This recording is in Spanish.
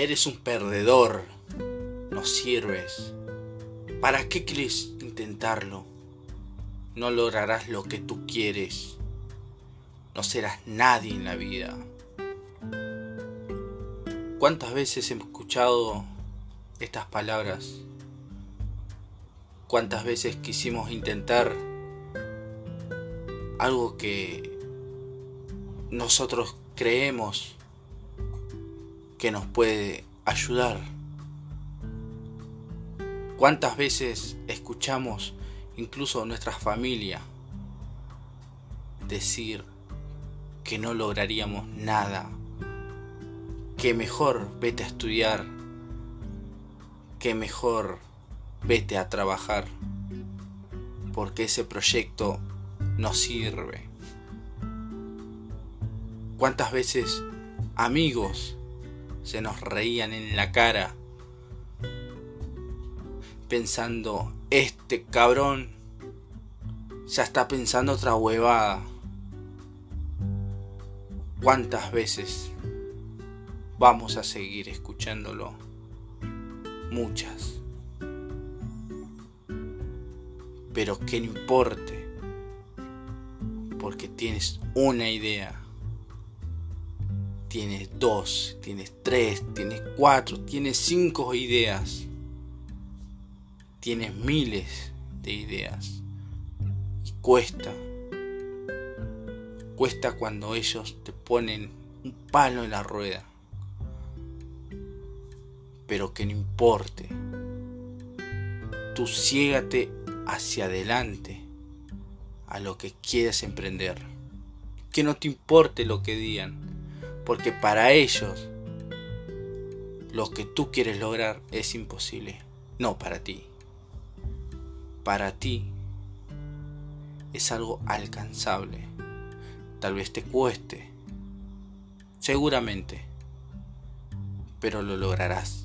Eres un perdedor. No sirves. ¿Para qué quieres intentarlo? No lograrás lo que tú quieres. No serás nadie en la vida. ¿Cuántas veces hemos escuchado estas palabras? ¿Cuántas veces quisimos intentar algo que nosotros creemos que nos puede ayudar? ¿Cuántas veces escuchamos incluso nuestra familia decir que no lograríamos nada? Que mejor vete a estudiar, que mejor vete a trabajar, porque ese proyecto no sirve. ¿Cuántas veces amigos se nos reían en la cara pensando, este cabrón ya está pensando otra huevada? ¿Cuántas veces vamos a seguir escuchándolo? Muchas. Pero que no importe, porque tienes una idea, tienes dos, tienes tres, tienes cuatro, tienes cinco ideas, tienes miles de ideas. Y cuesta, cuesta cuando ellos te ponen un palo en la rueda, pero que no importe, tú ciégate hacia adelante a lo que quieras emprender. Que no te importe lo que digan, porque para ellos lo que tú quieres lograr es imposible, no para ti. Para ti es algo alcanzable. Tal vez te cueste, seguramente, pero lo lograrás.